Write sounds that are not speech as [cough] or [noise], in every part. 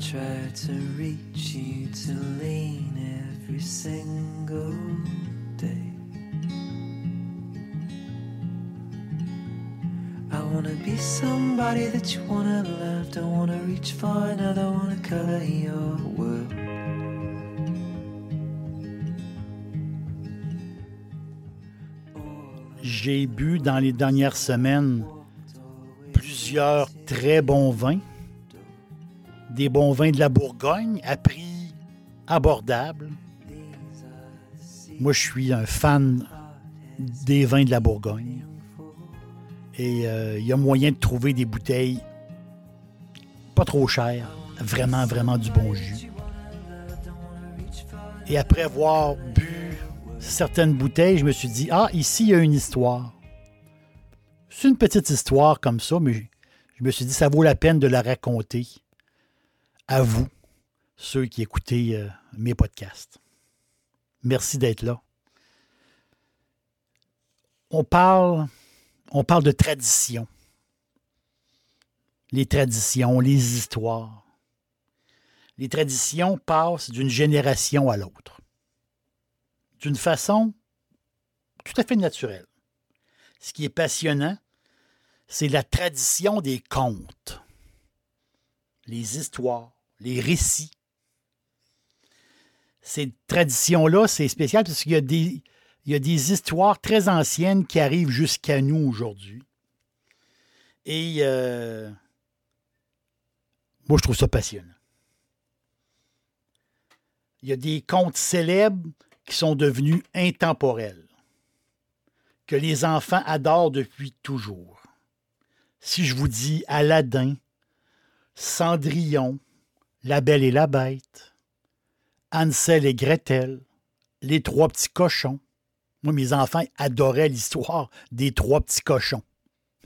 Try to reach you to lean every single day. I wanna be somebody that you wanna love. Don't wanna reach for another, wanna color your world. J'ai bu dans les dernières semaines plusieurs très bons vins. Des bons vins de la Bourgogne à prix abordable. Moi, je suis un fan des vins de la Bourgogne. Et euh, il y a moyen de trouver des bouteilles pas trop chères, vraiment, vraiment du bon jus. Et après avoir bu certaines bouteilles, je me suis dit, ah, ici, il y a une histoire. C'est une petite histoire comme ça, mais je me suis dit, ça vaut la peine de la raconter à vous, ceux qui écoutez euh, mes podcasts. Merci d'être là. On parle, on parle de tradition. Les traditions, les histoires. Les traditions passent d'une génération à l'autre d'une façon tout à fait naturelle. Ce qui est passionnant, c'est la tradition des contes, les histoires, les récits. Ces traditions-là, c'est spécial parce qu'il y a des, histoires très anciennes qui arrivent jusqu'à nous aujourd'hui. Et euh, moi, je trouve ça passionnant. Il y a des contes célèbres qui sont devenus intemporels, que les enfants adorent depuis toujours. Si je vous dis Aladdin, Cendrillon, La Belle et la Bête, Hansel et Gretel, Les Trois Petits Cochons, moi, mes enfants adoraient l'histoire des Trois Petits Cochons.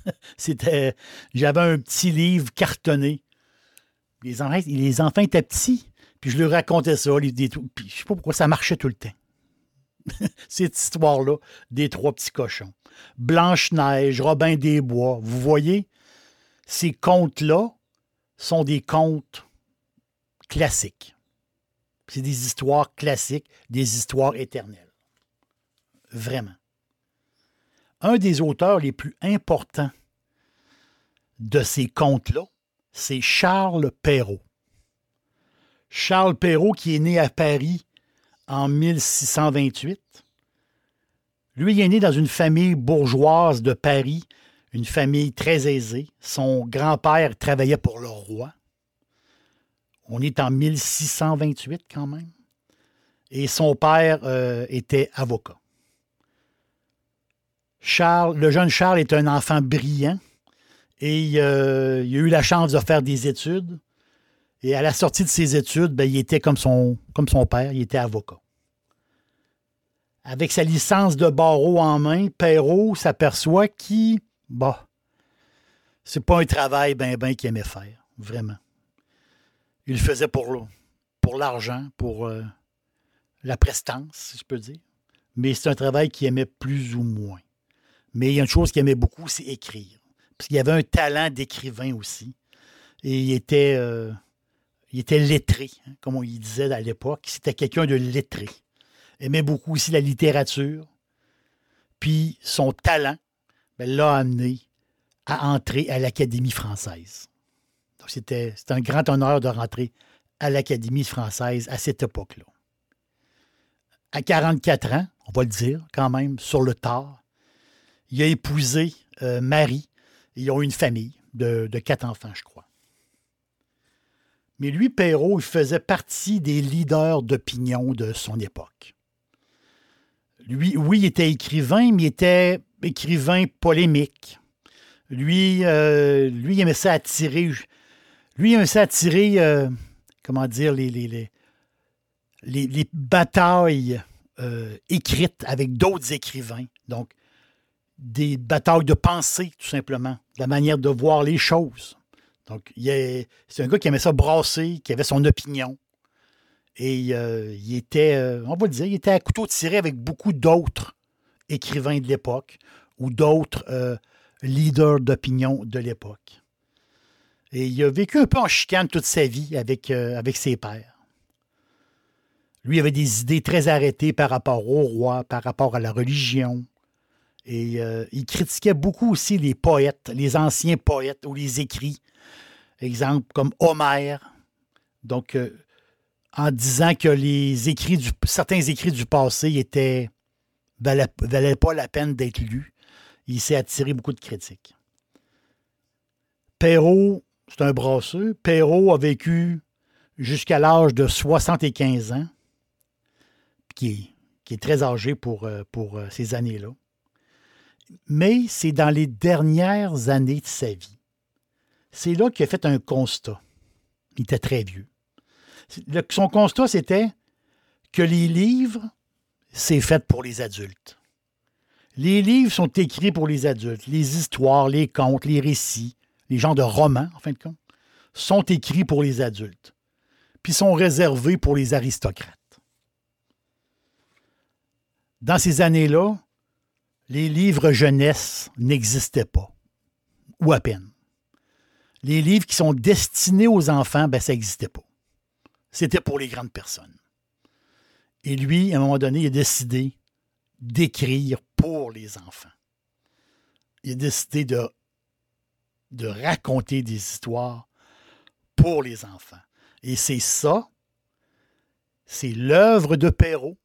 [laughs] C'était, j'avais un petit livre cartonné. Les enfants, étaient petits, puis je leur racontais ça. Les, puis je sais pas pourquoi ça marchait tout le temps. [laughs] cette histoire-là des trois petits cochons. Blanche-Neige, Robin des Bois, vous voyez, ces contes-là sont des contes classiques. C'est des histoires classiques, des histoires éternelles. Vraiment. Un des auteurs les plus importants de ces contes-là, c'est Charles Perrault. Charles Perrault, qui est né à Paris en 1628. Lui, il est né dans une famille bourgeoise de Paris, une famille très aisée. Son grand-père travaillait pour le roi. On est en 1628 quand même. Et son père euh, était avocat. Charles, le jeune Charles est un enfant brillant et euh, il a eu la chance de faire des études. Et à la sortie de ses études, ben, il était comme son, père, il était avocat. Avec sa licence de barreau en main, Perrault s'aperçoit qu'il, bah, c'est pas un travail ben ben qu'il aimait faire, vraiment. Il le faisait pour, pour l'argent, pour euh, la prestance, si je peux dire. Mais c'est un travail qu'il aimait plus ou moins. Mais il y a une chose qu'il aimait beaucoup, c'est écrire. Parce qu'il avait un talent d'écrivain aussi. Et il était, euh, il était lettré, hein, comme on y disait à l'époque. C'était quelqu'un de lettré. Aimait beaucoup aussi la littérature. Puis son talent ben, l'a amené à entrer à l'Académie française. C'était un grand honneur de rentrer à l'Académie française à cette époque-là. À 44 ans, on va le dire quand même, sur le tard, il a épousé euh, Marie. Ils ont une famille de quatre enfants, je crois. Mais lui, Perrault, il faisait partie des leaders d'opinion de son époque. lui, oui, il était écrivain, mais il était écrivain polémique. Lui, euh, lui il aimait ça attirer. Lui, il ça attirer, euh, comment dire, les, les, les, les batailles euh, écrites avec d'autres écrivains. Donc, des batailles de pensée, tout simplement, la manière de voir les choses. Donc, c'est un gars qui aimait ça brasser, qui avait son opinion. Et euh, il était, on va le dire, il était à couteau tiré avec beaucoup d'autres écrivains de l'époque ou d'autres leaders d'opinion de l'époque. Et il a vécu un peu en chicane toute sa vie avec, avec ses pères. Lui avait des idées très arrêtées par rapport au roi, par rapport à la religion. Et il critiquait beaucoup aussi les poètes, les anciens poètes ou les écrits. Exemple comme Homère. Donc, en disant que les écrits certains écrits du passé étaient valaient, valaient pas la peine d'être lus. Il s'est attiré beaucoup de critiques. Perrault, c'est un brasseux. Perrault a vécu jusqu'à l'âge de 75 ans, qui est, qui est très âgé pour, euh, euh, ces années-là. Mais c'est dans les dernières années de sa vie. C'est là qu'il a fait un constat. Il était très vieux son constat, c'était que les livres, c'est fait pour les adultes. Les livres sont écrits pour les adultes. Les histoires, les contes, les récits, les genres de romans, en fin de compte, sont écrits pour les adultes, puis sont réservés pour les aristocrates. Dans ces années-là, les livres jeunesse n'existaient pas, ou à peine. Les livres qui sont destinés aux enfants, ben, ça n'existait pas c'était pour les grandes personnes. Et lui, à un moment donné, il a décidé d'écrire pour les enfants. Il a décidé de, de raconter des histoires pour les enfants. Et c'est ça, c'est l'œuvre de Perrault,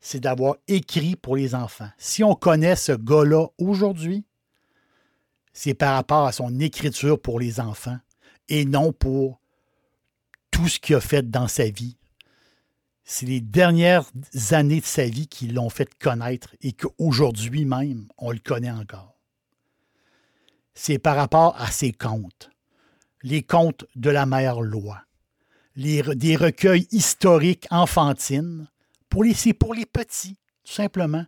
c'est d'avoir écrit pour les enfants. Si on connaît ce gars-là aujourd'hui, c'est par rapport à son écriture pour les enfants et non pour tout ce qu'il a fait dans sa vie. C'est les dernières années de sa vie qui l'ont fait connaître et qu'aujourd'hui même, on le connaît encore. C'est par rapport à ses contes, les contes de la mère loi, des recueils historiques enfantines, pour les, c'est pour les petits, tout simplement.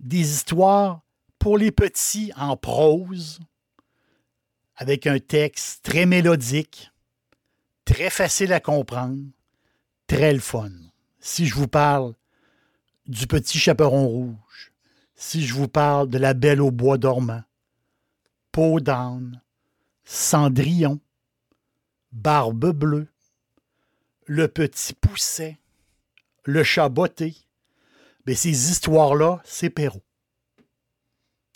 Des histoires pour les petits en prose, avec un texte très mélodique, très facile à comprendre, très le fun. Si je vous parle du petit chaperon rouge, si je vous parle de la belle au bois dormant, peau d'âne, cendrillon, barbe bleue, le petit pousset, le chat botté, mais ces histoires-là, c'est Perrault.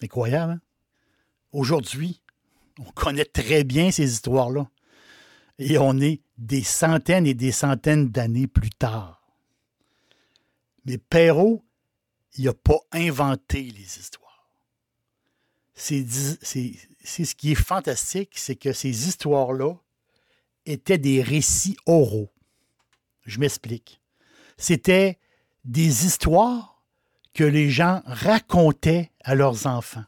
Incroyable, hein? Aujourd'hui, on connaît très bien ces histoires-là. Et on est des centaines et des centaines d'années plus tard. Mais Perrault, il n'a pas inventé les histoires. C'est ce qui est fantastique, c'est que ces histoires-là étaient des récits oraux. Je m'explique. C'était des histoires que les gens racontaient à leurs enfants.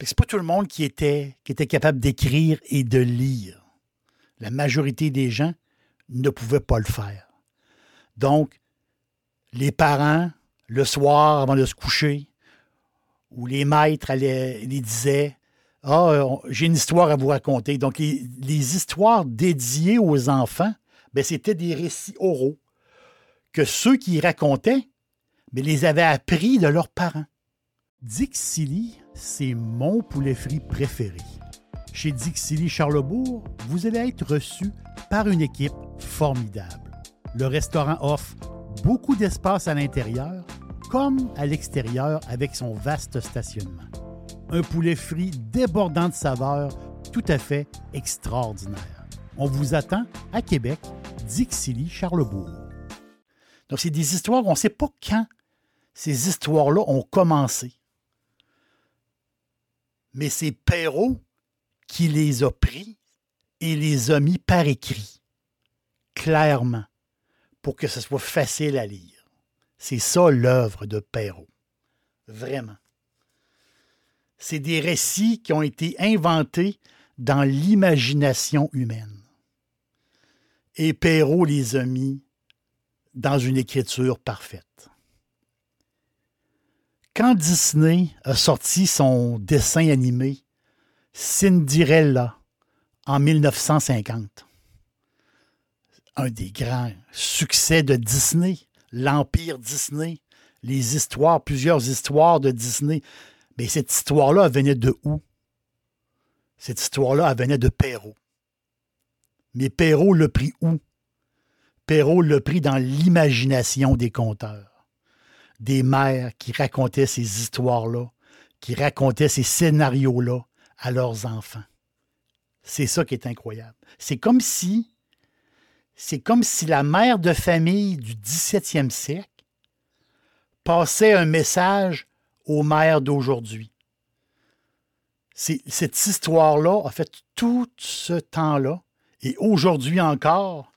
C'est pas tout le monde qui était, qui était capable d'écrire et de lire la majorité des gens ne pouvaient pas le faire. Donc, les parents, le soir avant de se coucher, ou les maîtres les disaient Ah, j'ai une histoire à vous raconter. Donc, les, histoires dédiées aux enfants, ben, c'était des récits oraux que ceux qui racontaient mais ben, les avaient appris de leurs parents. Silly, c'est mon poulet frit préféré. Chez Dixili Charlebourg, vous allez être reçu par une équipe formidable. Le restaurant offre beaucoup d'espace à l'intérieur comme à l'extérieur avec son vaste stationnement. Un poulet frit débordant de saveurs tout à fait extraordinaire. On vous attend à Québec, Dixilly, Charlebourg. Donc, c'est des histoires, on ne sait pas quand ces histoires-là ont commencé. Mais c'est Perrault qui les a pris et les a mis par écrit, clairement, pour que ce soit facile à lire. C'est ça l'œuvre de Perrault. Vraiment. C'est des récits qui ont été inventés dans l'imagination humaine. Et Perrault les a mis dans une écriture parfaite. Quand Disney a sorti son dessin animé Cinderella en 1950, un des grands succès de Disney, l'Empire Disney, les histoires, plusieurs histoires de Disney. Mais cette histoire-là venait de où? Cette histoire-là, venait de Perrault. Mais Perrault l'a pris où? Perrault l'a pris dans l'imagination des conteurs. Des mères qui racontaient ces histoires-là, qui racontaient ces scénarios-là à leurs enfants. C'est ça qui est incroyable. C'est comme si c'est comme si la mère de famille du 17e siècle passait un message aux mères d'aujourd'hui. Cette histoire-là a fait tout ce temps-là, et aujourd'hui encore,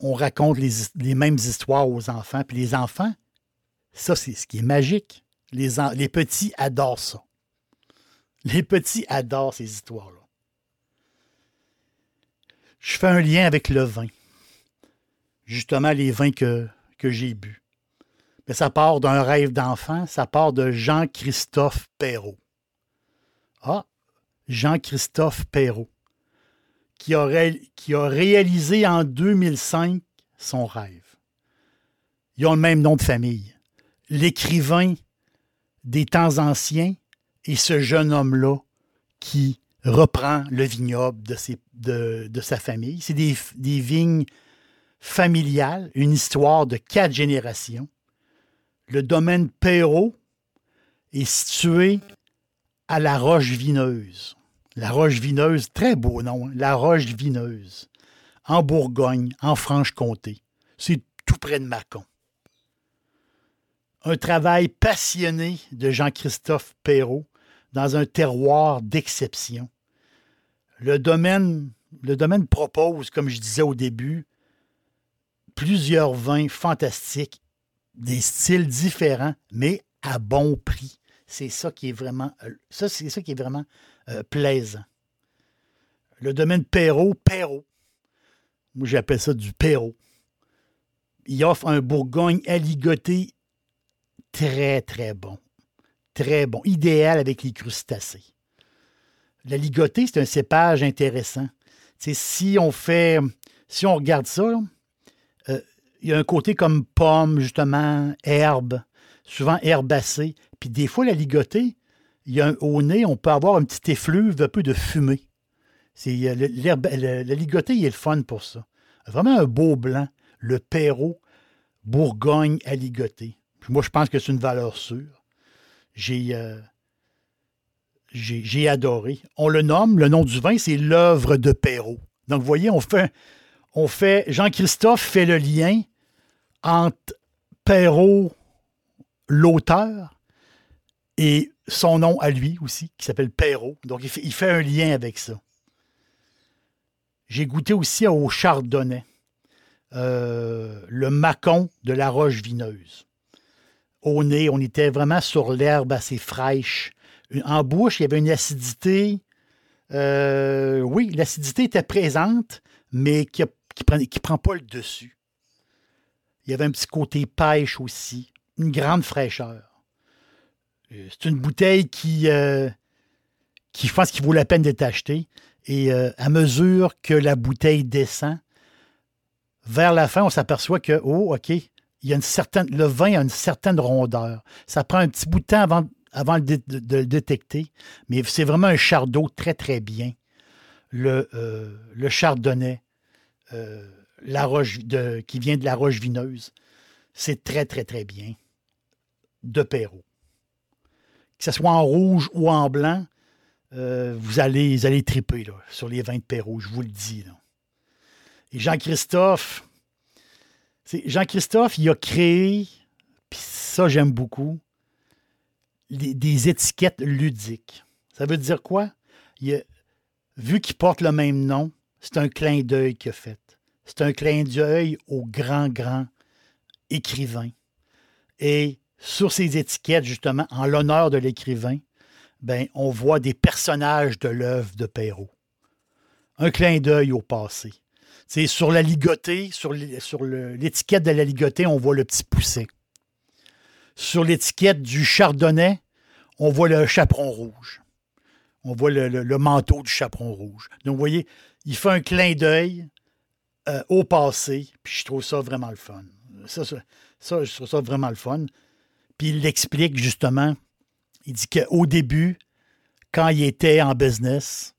on raconte les, mêmes histoires aux enfants. Puis les enfants, ça, c'est ce qui est magique. Les, les petits adorent ça. Les petits adorent ces histoires-là. Je fais un lien avec le vin. Justement, les vins que, que j'ai bu. Mais ça part d'un rêve d'enfant, ça part de Jean-Christophe Perrault. Ah, Jean-Christophe Perrault, qui a, qui a réalisé en 2005 son rêve. Ils ont le même nom de famille. L'écrivain des temps anciens et ce jeune homme-là qui reprend le vignoble de sa famille. C'est des, des, vignes familiales, une histoire de quatre générations. Le domaine Perrault est situé à la Roche Vineuse. La Roche Vineuse, très beau nom, hein? la Roche Vineuse, en Bourgogne, en Franche-Comté. C'est tout près de Mâcon. Un travail passionné de Jean-Christophe Perrault dans un terroir d'exception. Le domaine, le domaine propose, comme je disais au début, plusieurs vins fantastiques, des styles différents, mais à bon prix. C'est ça qui est vraiment, euh, ça, qui est vraiment euh, plaisant. Le domaine Perrault, Perrault. Moi, j'appelle ça du Perrault. Il offre un Bourgogne aligoté très, très bon. Très bon. Idéal avec les crustacés. La ligotée, c'est un cépage intéressant. si on fait, si on regarde ça, il y a un côté comme pomme, justement, herbe, souvent herbacée. Puis des fois, la ligotée, il y a au nez, on peut avoir un petit effluve, un peu de fumée. C'est, la ligotée, il est le fun pour ça. Vraiment un beau blanc, le Perrault Bourgogne à ligoter. moi, je pense que c'est une valeur sûre. J'ai, euh, j'ai adoré. On le nomme, le nom du vin, c'est l'œuvre de Perrault. Donc, vous voyez, on fait, on fait Jean-Christophe fait le lien entre Perrault, l'auteur, et son nom à lui aussi, qui s'appelle Perrault. Donc, il fait, un lien avec ça. J'ai goûté aussi au chardonnay, euh, le macon de la roche vineuse. Au nez, on était vraiment sur l'herbe assez fraîche, en bouche, il y avait une acidité. Euh, oui, l'acidité était présente, mais qui ne prend, prend pas le dessus. Il y avait un petit côté pêche aussi, une grande fraîcheur. Euh, c'est une bouteille qui, euh, qui, je pense qu'il vaut la peine d'être achetée. Et à mesure que la bouteille descend, vers la fin, on s'aperçoit que, oh, OK, il y a une certaine, le vin a une certaine rondeur. Ça prend un petit bout de temps avant avant de, le détecter, mais c'est vraiment un chardot très, très bien. Le, euh, le chardonnay, euh, la roche de, qui vient de la roche vineuse, c'est très, très, très bien de Perrault. Que ce soit en rouge ou en blanc, euh, vous, allez, allez triper sur les vins de Perrault, je vous le dis. Et Jean-Christophe, Jean-Christophe, il a créé, puis ça j'aime beaucoup, des étiquettes ludiques. Ça veut dire quoi? vu qu'il porte le même nom, c'est un clin d'œil qu'il a fait. C'est un clin d'œil au grand, grand écrivain. Et sur ces étiquettes, justement, en l'honneur de l'écrivain, ben, on voit des personnages de l'œuvre de Perrault. Un clin d'œil au passé. C'est sur la ligotée, sur l'étiquette de la ligotée, on voit le petit pousset. Sur l'étiquette du chardonnay, on voit le chaperon rouge. On voit le, manteau du chaperon rouge. Donc, vous voyez, il fait un clin d'œil euh, au passé, puis je trouve ça vraiment le fun. Ça, je trouve ça vraiment le fun. Puis il l'explique justement. Il dit qu'au début, quand il était en business,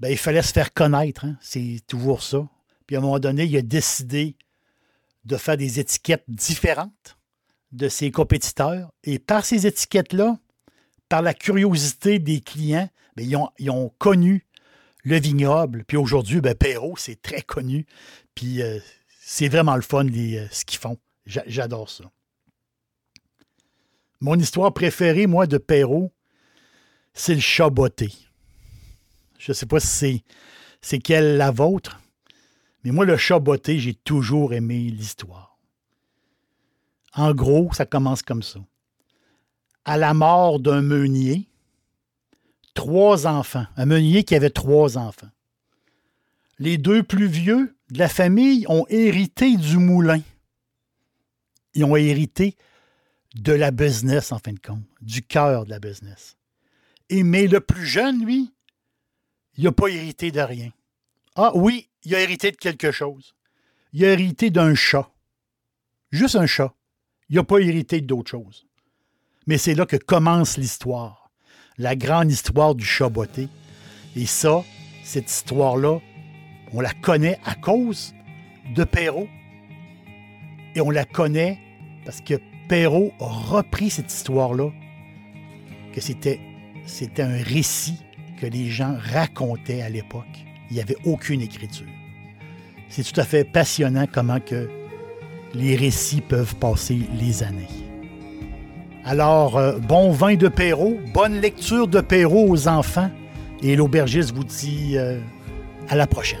ben, il fallait se faire connaître. Hein. C'est toujours ça. Puis à un moment donné, il a décidé de faire des étiquettes différentes de ses compétiteurs. Et par ces étiquettes-là, par la curiosité des clients, bien, ils, ont, connu le vignoble. Puis aujourd'hui, ben, Perrault, c'est très connu. Puis euh, c'est vraiment le fun, euh, ce qu'ils font. J'adore ça. Mon histoire préférée, moi, de Perrault, c'est le chat botté. Je ne sais pas si c'est quelle la vôtre, mais moi, le chat botté, j'ai toujours aimé l'histoire. En gros, ça commence comme ça. À la mort d'un meunier, trois enfants, un meunier qui avait trois enfants. Les deux plus vieux de la famille ont hérité du moulin. Ils ont hérité de la business, en fin de compte, du cœur de la business. Et, mais le plus jeune, lui, il n'a pas hérité de rien. Ah oui, il a hérité de quelque chose. Il a hérité d'un chat. Juste un chat. Il n'a pas hérité d'autre chose. Mais c'est là que commence l'histoire. La grande histoire du chat. Et ça, cette histoire-là, on la connaît à cause de Perrault. Et on la connaît parce que Perrault a repris cette histoire-là, que c'était, c'était un récit que les gens racontaient à l'époque. Il n'y avait aucune écriture. C'est tout à fait passionnant comment que les récits peuvent passer les années. Alors, euh, bon vin de Perrault, bonne lecture de Perrault aux enfants, et l'aubergiste vous dit euh, à la prochaine.